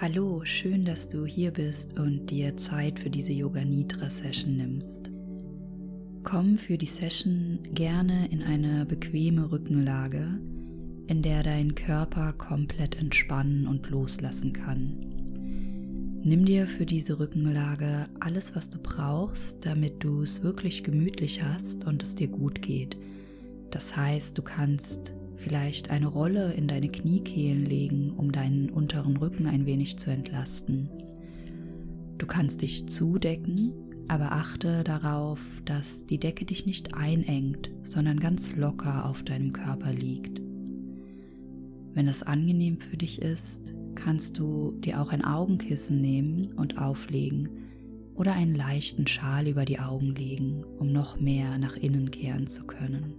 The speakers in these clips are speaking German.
Hallo, schön, dass du hier bist und dir Zeit für diese Yoga Nidra Session nimmst. Komm für die Session gerne in eine bequeme Rückenlage, in der dein Körper komplett entspannen und loslassen kann. Nimm dir für diese Rückenlage alles, was du brauchst, damit du es wirklich gemütlich hast und es dir gut geht. Das heißt, du kannst vielleicht eine Rolle in deine Kniekehlen legen, um deinen unteren Rücken ein wenig zu entlasten. Du kannst dich zudecken, aber achte darauf, dass die Decke dich nicht einengt, sondern ganz locker auf deinem Körper liegt. Wenn es angenehm für dich ist, kannst du dir auch ein Augenkissen nehmen und auflegen oder einen leichten Schal über die Augen legen, um noch mehr nach innen kehren zu können.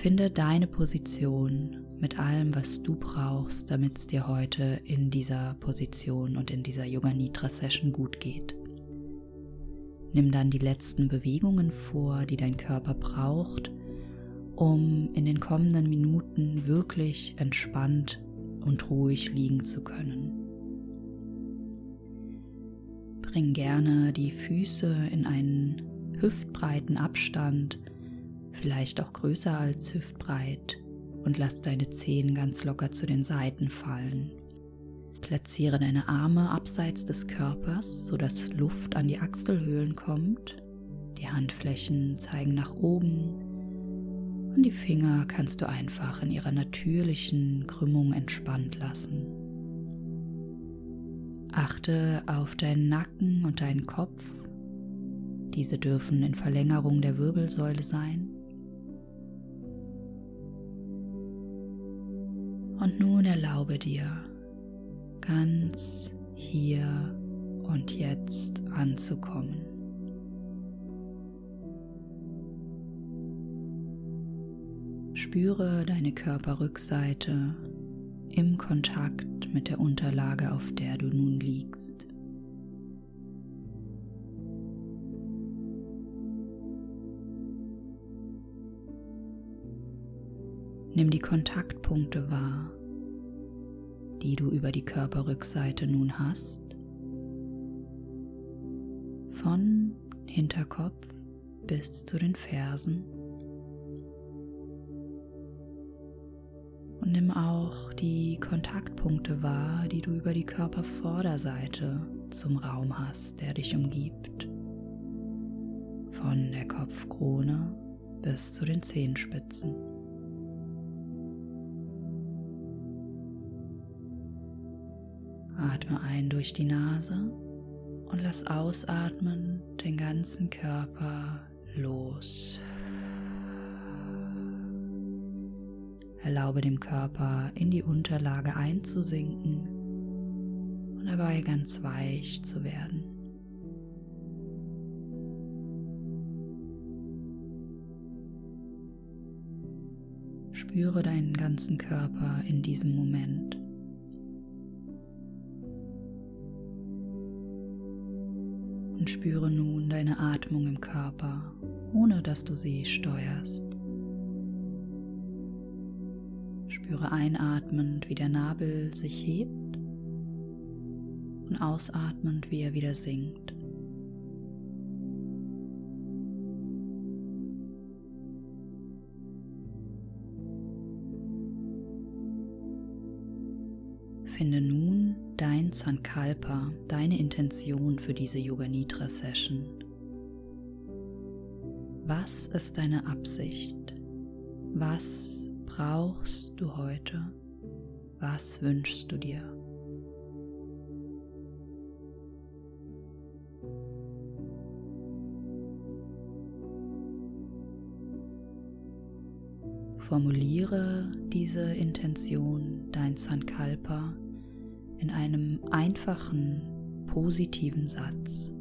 Finde deine Position mit allem, was du brauchst, damit es dir heute in dieser Position und in dieser Yoga Nidra Session gut geht. Nimm dann die letzten Bewegungen vor, die dein Körper braucht, um in den kommenden Minuten wirklich entspannt und ruhig liegen zu können. Bring gerne die Füße in einen hüftbreiten Abstand vielleicht auch größer als hüftbreit, und lass deine Zehen ganz locker zu den Seiten fallen. Platziere deine Arme abseits des Körpers, sodass Luft an die Achselhöhlen kommt. Die Handflächen zeigen nach oben und die Finger kannst du einfach in ihrer natürlichen Krümmung entspannt lassen. Achte auf deinen Nacken und deinen Kopf. Diese dürfen in Verlängerung der Wirbelsäule sein. Und nun erlaube dir, ganz hier und jetzt anzukommen. Spüre deine Körperrückseite im Kontakt mit der Unterlage, auf der du nun liegst. Nimm die Kontaktpunkte wahr, die du über die Körperrückseite nun hast. Von Hinterkopf bis zu den Fersen. Und nimm auch die Kontaktpunkte wahr, die du über die Körpervorderseite zum Raum hast, der dich umgibt. Von der Kopfkrone bis zu den Zehenspitzen. Atme ein durch die Nase und lass ausatmen den ganzen Körper los. Erlaube dem Körper in die Unterlage einzusinken und dabei ganz weich zu werden. Spüre deinen ganzen Körper in diesem Moment. Und spüre nun deine Atmung im Körper, ohne dass du sie steuerst. Spüre einatmend, wie der Nabel sich hebt und ausatmend, wie er wieder sinkt. Finde nun Sankalpa, deine Intention für diese Yoga Nidra Session. Was ist deine Absicht? Was brauchst du heute? Was wünschst du dir? Formuliere diese Intention, dein Sankalpa, in einem einfachen, positiven Satz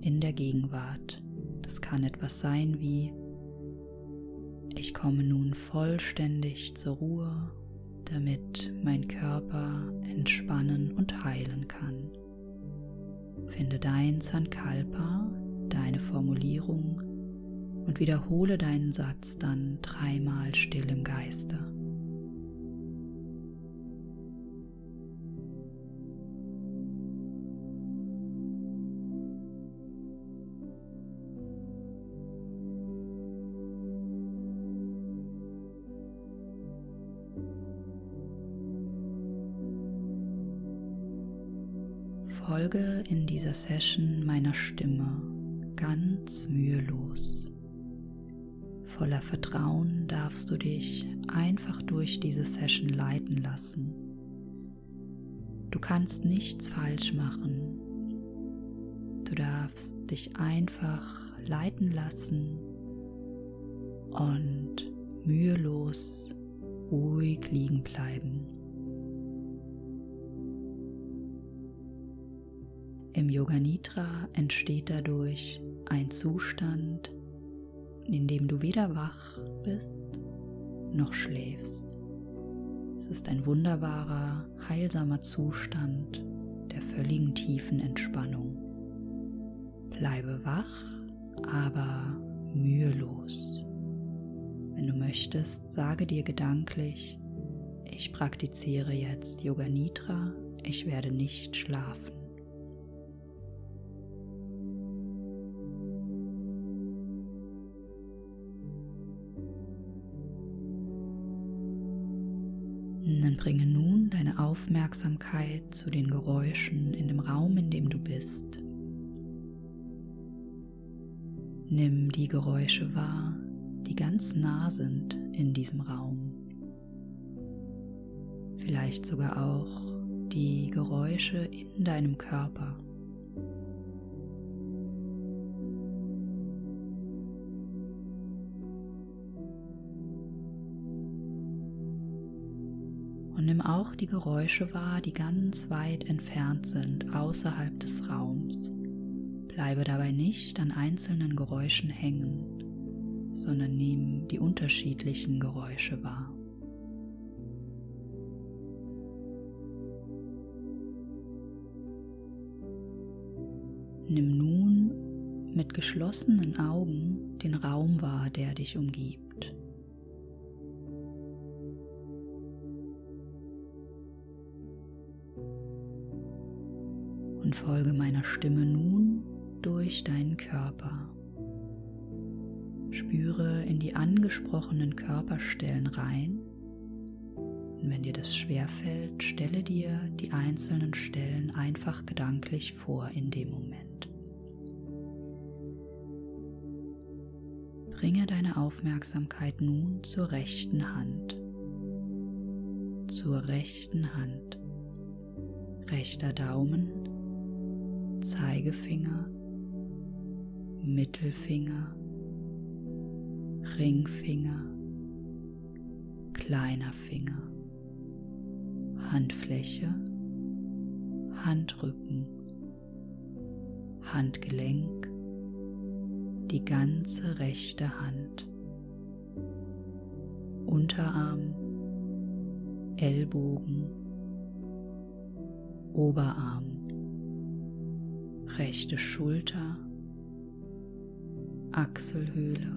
in der Gegenwart. Das kann etwas sein wie, ich komme nun vollständig zur Ruhe, damit mein Körper entspannen und heilen kann. Finde dein Sankalpa, deine Formulierung und wiederhole deinen Satz dann dreimal still im Geiste. Folge in dieser Session meiner Stimme ganz mühelos. Voller Vertrauen darfst du dich einfach durch diese Session leiten lassen. Du kannst nichts falsch machen. Du darfst dich einfach leiten lassen und mühelos ruhig liegen bleiben. Im Yoga Nidra entsteht dadurch ein Zustand, in dem du weder wach bist noch schläfst. Es ist ein wunderbarer, heilsamer Zustand der völligen tiefen Entspannung. Bleibe wach, aber mühelos. Wenn du möchtest, sage dir gedanklich, ich praktiziere jetzt Yoga Nidra, ich werde nicht schlafen. Dann bringe nun deine Aufmerksamkeit zu den Geräuschen in dem Raum, in dem du bist. Nimm die Geräusche wahr, die ganz nah sind in diesem Raum. Vielleicht sogar auch die Geräusche in deinem Körper. Auch die Geräusche wahr, die ganz weit entfernt sind, außerhalb des Raums. Bleibe dabei nicht an einzelnen Geräuschen hängen, sondern nimm die unterschiedlichen Geräusche wahr. Nimm nun mit geschlossenen Augen den Raum wahr, der dich umgibt. Und folge meiner Stimme nun durch deinen Körper. Spüre in die angesprochenen Körperstellen rein. Und wenn dir das schwerfällt, stelle dir die einzelnen Stellen einfach gedanklich vor in dem Moment. Bringe deine Aufmerksamkeit nun zur rechten Hand. Zur rechten Hand. Rechter Daumen Zeigefinger, Mittelfinger, Ringfinger, kleiner Finger, Handfläche, Handrücken, Handgelenk, die ganze rechte Hand, Unterarm, Ellbogen, Oberarm, rechte Schulter, Achselhöhle,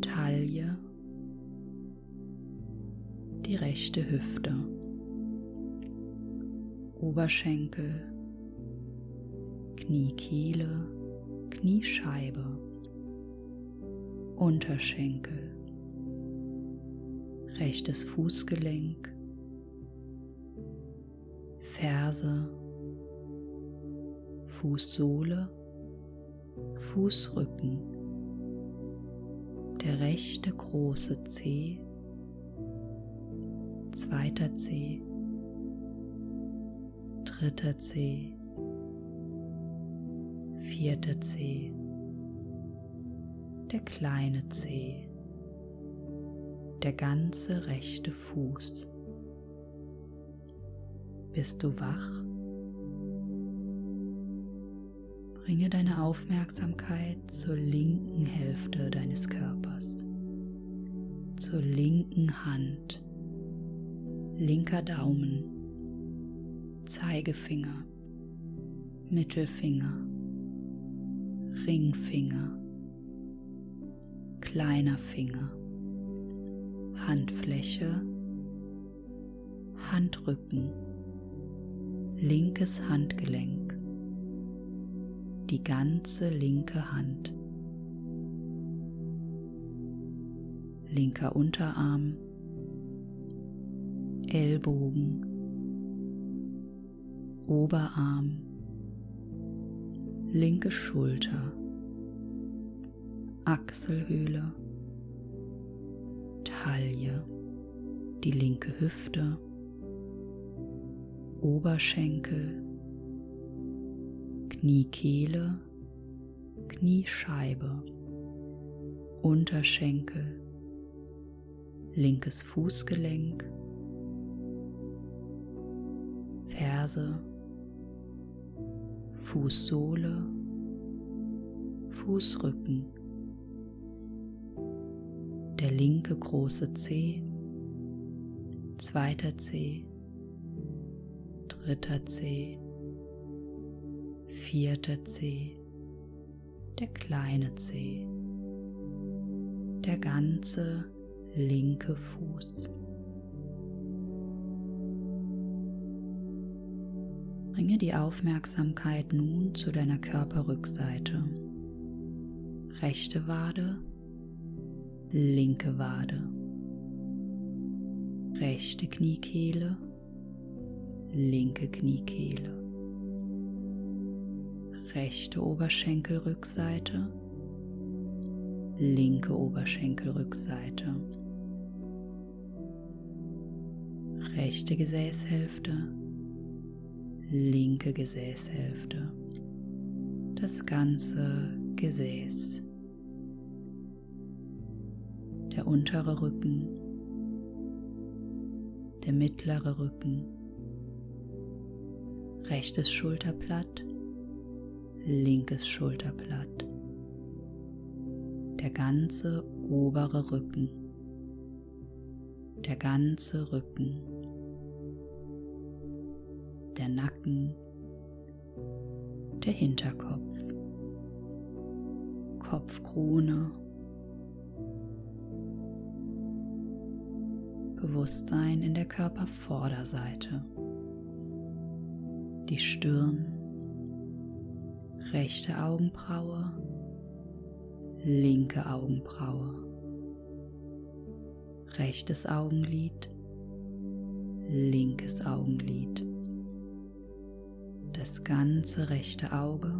Taille, die rechte Hüfte, Oberschenkel, Kniekehle, Kniescheibe, Unterschenkel, rechtes Fußgelenk, Ferse, Fußsohle, Fußrücken, der rechte große Zeh, zweiter Zeh, dritter Zeh, vierter Zeh, der kleine Zeh, der ganze rechte Fuß. Bist du wach? Bringe deine Aufmerksamkeit zur linken Hälfte deines Körpers, zur linken Hand, linker Daumen, Zeigefinger, Mittelfinger, Ringfinger, kleiner Finger, Handfläche, Handrücken, linkes Handgelenk die ganze linke Hand. Linker Unterarm, Ellbogen, Oberarm, linke Schulter, Achselhöhle, Taille, die linke Hüfte, Oberschenkel, Kniekehle, Kniescheibe, Unterschenkel, linkes Fußgelenk, Ferse, Fußsohle, Fußrücken, der linke große Zeh, zweiter Zeh, dritter Zeh, vierter Zeh, der kleine Zeh, der ganze linke Fuß. Bringe die Aufmerksamkeit nun zu deiner Körperrückseite. Rechte Wade, linke Wade, rechte Kniekehle, linke Kniekehle, rechte Oberschenkelrückseite, linke Oberschenkelrückseite, rechte Gesäßhälfte, linke Gesäßhälfte, das ganze Gesäß, der untere Rücken, der mittlere Rücken, rechtes Schulterblatt, linkes Schulterblatt, der ganze obere Rücken, der ganze Rücken. Der Nacken, der Hinterkopf, Kopfkrone, Bewusstsein in der Körpervorderseite, die Stirn, rechte Augenbraue, linke Augenbraue, rechtes Augenlid, linkes Augenlid das ganze rechte Auge,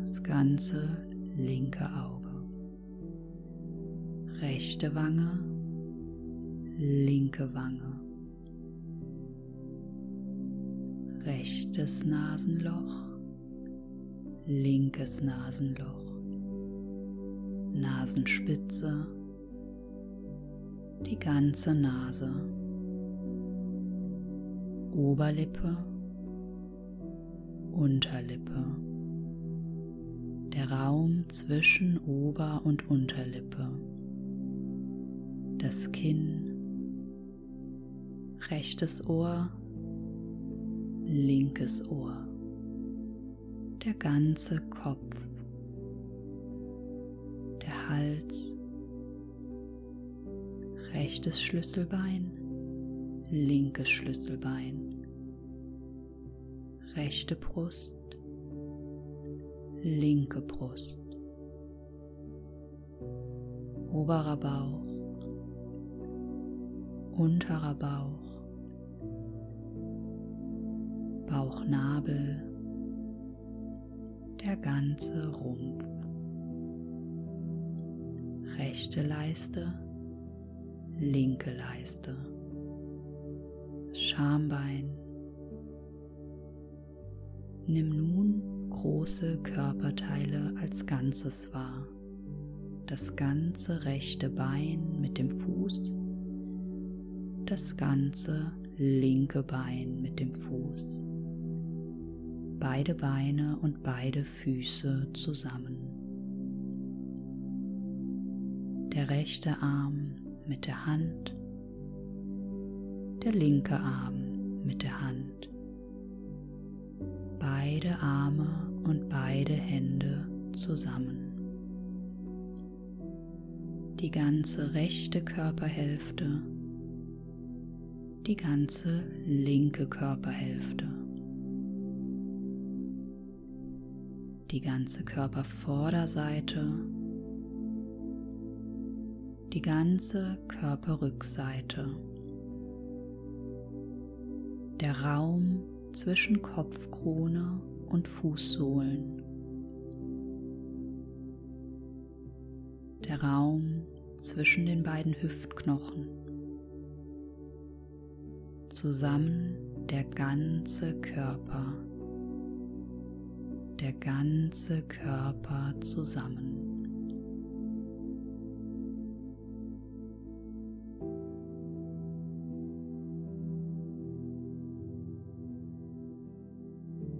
das ganze linke Auge, rechte Wange, linke Wange, rechtes Nasenloch, linkes Nasenloch, Nasenspitze, die ganze Nase, Oberlippe, Unterlippe. Der Raum zwischen Ober- und Unterlippe. Das Kinn. Rechtes Ohr. Linkes Ohr. Der ganze Kopf. Der Hals. Rechtes Schlüsselbein. Linkes Schlüsselbein rechte Brust, linke Brust, oberer Bauch, unterer Bauch, Bauchnabel, der ganze Rumpf, rechte Leiste, linke Leiste, Schambein, Nimm nun große Körperteile als Ganzes wahr. Das ganze rechte Bein mit dem Fuß, das ganze linke Bein mit dem Fuß, beide Beine und beide Füße zusammen. Der rechte Arm mit der Hand, der linke Arm mit der Hand beide Arme und beide Hände zusammen. Die ganze rechte Körperhälfte, die ganze linke Körperhälfte, die ganze Körpervorderseite, die ganze Körperrückseite, der Raum zwischen Kopfkrone und Fußsohlen. Der Raum zwischen den beiden Hüftknochen. Zusammen der ganze Körper. Der ganze Körper zusammen.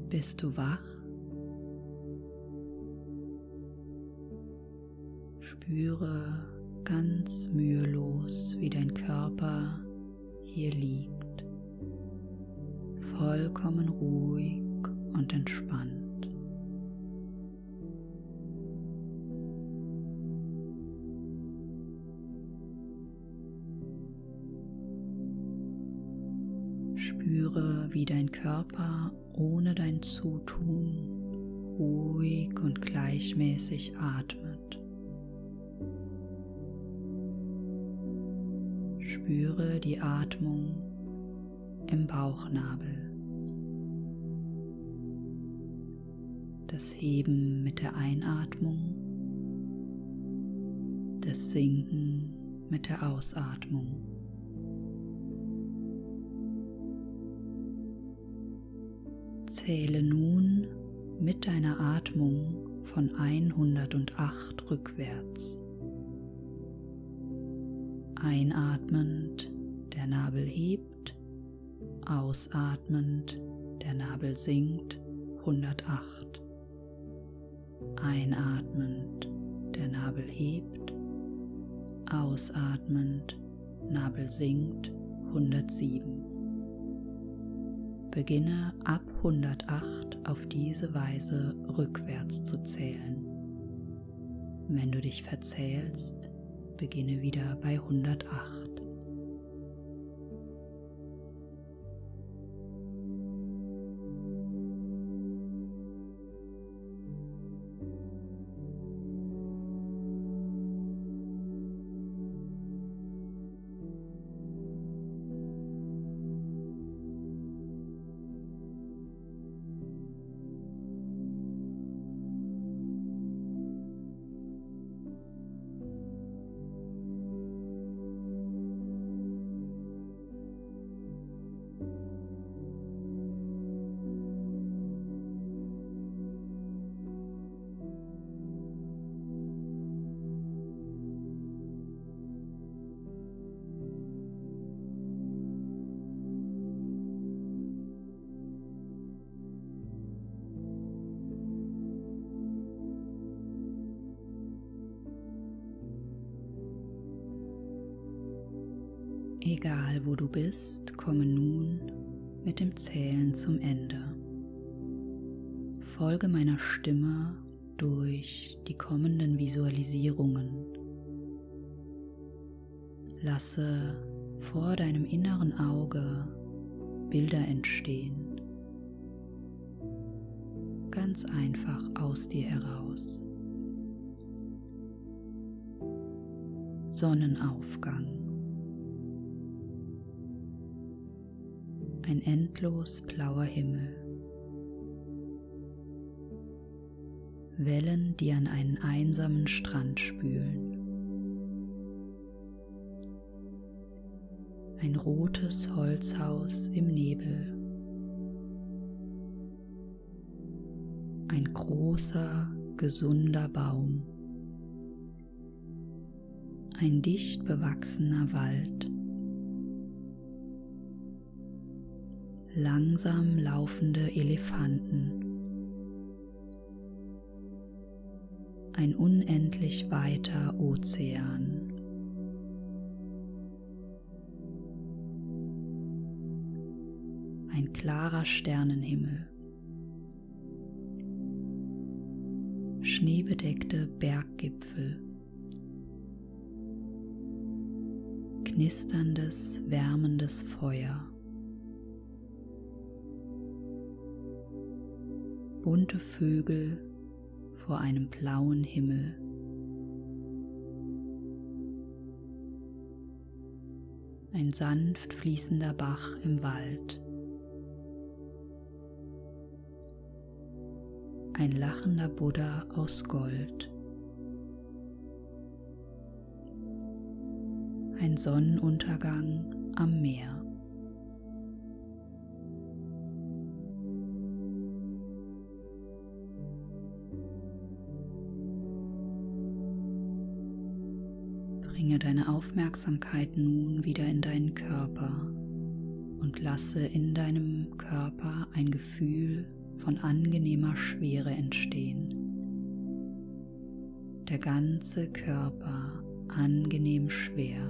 Bist du wach? Spüre ganz mühelos, wie dein Körper hier liegt, vollkommen ruhig und entspannt. Wie dein Körper ohne dein Zutun ruhig und gleichmäßig atmet. Spüre die Atmung im Bauchnabel. Das Heben mit der Einatmung, das Sinken mit der Ausatmung. Zähle nun mit deiner Atmung von 108 rückwärts. Einatmend der Nabel hebt, ausatmend der Nabel sinkt 108. Einatmend der Nabel hebt, ausatmend Nabel sinkt 107. Beginne ab 108 auf diese Weise rückwärts zu zählen. Wenn du dich verzählst, beginne wieder bei 108. Egal wo du bist, komme nun mit dem Zählen zum Ende. Folge meiner Stimme durch die kommenden Visualisierungen. Lasse vor deinem inneren Auge Bilder entstehen. Ganz einfach aus dir heraus. Sonnenaufgang. Ein endlos blauer Himmel. Wellen, die an einen einsamen Strand spülen. Ein rotes Holzhaus im Nebel. Ein großer, gesunder Baum. Ein dicht bewachsener Wald. Langsam laufende Elefanten. Ein unendlich weiter Ozean. Ein klarer Sternenhimmel. Schneebedeckte Berggipfel. Knisterndes, wärmendes Feuer. bunte Vögel vor einem blauen Himmel. Ein sanft fließender Bach im Wald. Ein lachender Buddha aus Gold. Ein Sonnenuntergang am Meer. Bringe deine Aufmerksamkeit nun wieder in deinen Körper und lasse in deinem Körper ein Gefühl von angenehmer Schwere entstehen. Der ganze Körper angenehm schwer.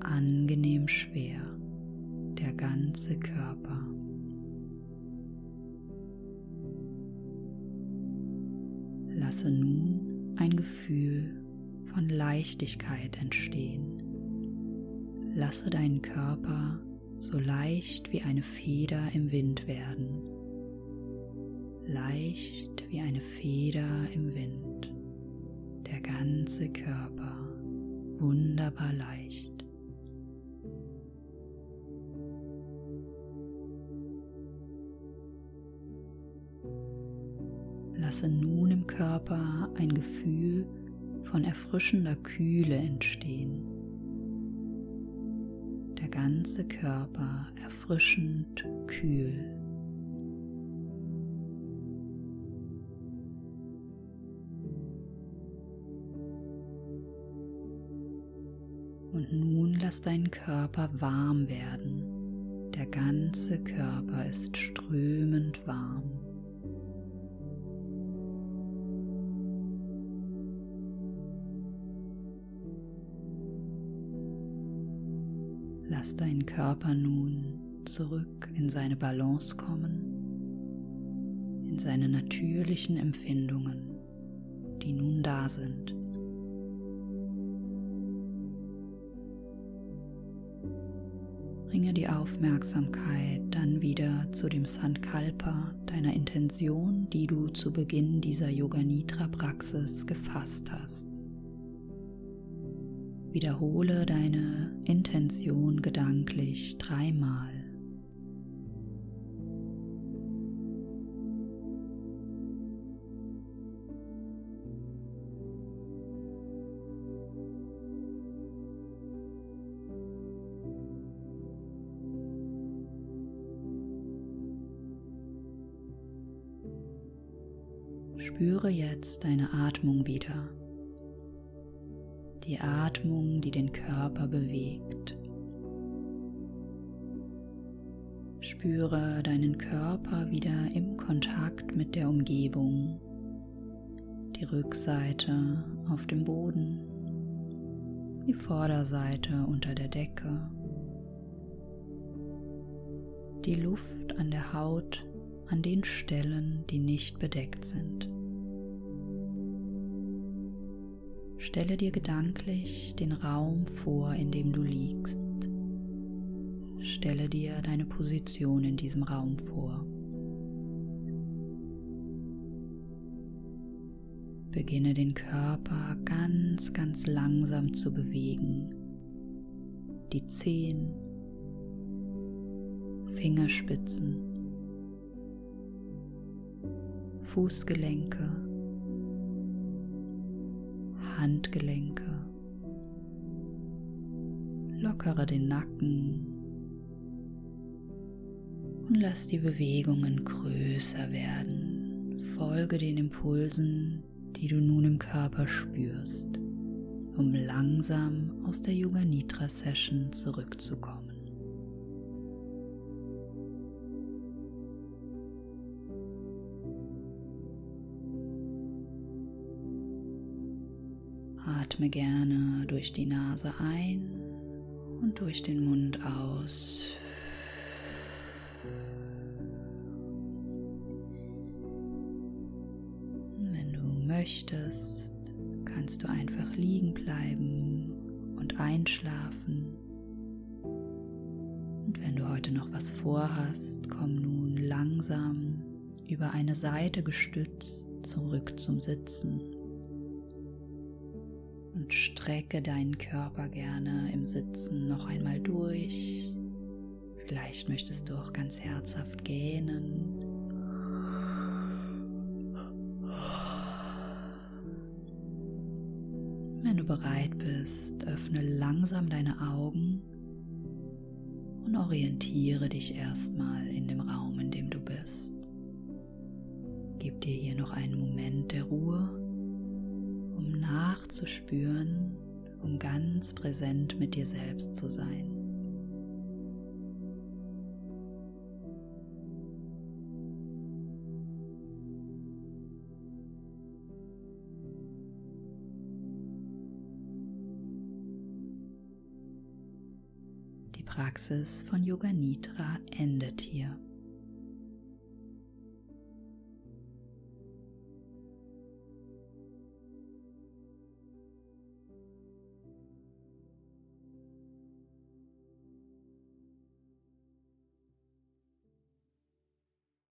Angenehm schwer, der ganze Körper. Lasse nun ein Gefühl von Leichtigkeit entstehen. Lasse deinen Körper so leicht wie eine Feder im Wind werden. Leicht wie eine Feder im Wind. Der ganze Körper wunderbar leicht. Lasse nun im Körper ein Gefühl von erfrischender Kühle entstehen. Der ganze Körper erfrischend kühl. Und nun lass deinen Körper warm werden. Der ganze Körper ist strömend warm. Lass deinen Körper nun zurück in seine Balance kommen, in seine natürlichen Empfindungen, die nun da sind. Bringe die Aufmerksamkeit dann wieder zu dem Sankalpa deiner Intention, die du zu Beginn dieser Yoga Nidra Praxis gefasst hast. Wiederhole deine Intention gedanklich dreimal. Spüre jetzt deine Atmung wieder die Atmung, die den Körper bewegt. Spüre deinen Körper wieder im Kontakt mit der Umgebung, die Rückseite auf dem Boden, die Vorderseite unter der Decke, die Luft an der Haut an den Stellen, die nicht bedeckt sind. Stelle dir gedanklich den Raum vor, in dem du liegst. Stelle dir deine Position in diesem Raum vor. Beginne den Körper ganz, ganz langsam zu bewegen. Die Zehen, Fingerspitzen, Fußgelenke, Handgelenke. Lockere den Nacken und lass die Bewegungen größer werden. Folge den Impulsen, die du nun im Körper spürst, um langsam aus der Yoga Nidra Session zurückzukommen. Atme gerne durch die Nase ein und durch den Mund aus. Wenn du möchtest, kannst du einfach liegen bleiben und einschlafen. Und wenn du heute noch was vorhast, komm nun langsam über eine Seite gestützt zurück zum Sitzen strecke deinen Körper gerne im Sitzen noch einmal durch. Vielleicht möchtest du auch ganz herzhaft gähnen. Wenn du bereit bist, öffne langsam deine Augen und orientiere dich erstmal in dem Raum, in dem du bist. Gib dir hier noch einen Moment der Ruhe, um nachzuspüren, um ganz präsent mit dir selbst zu sein. Die Praxis von Yoga Nidra endet hier.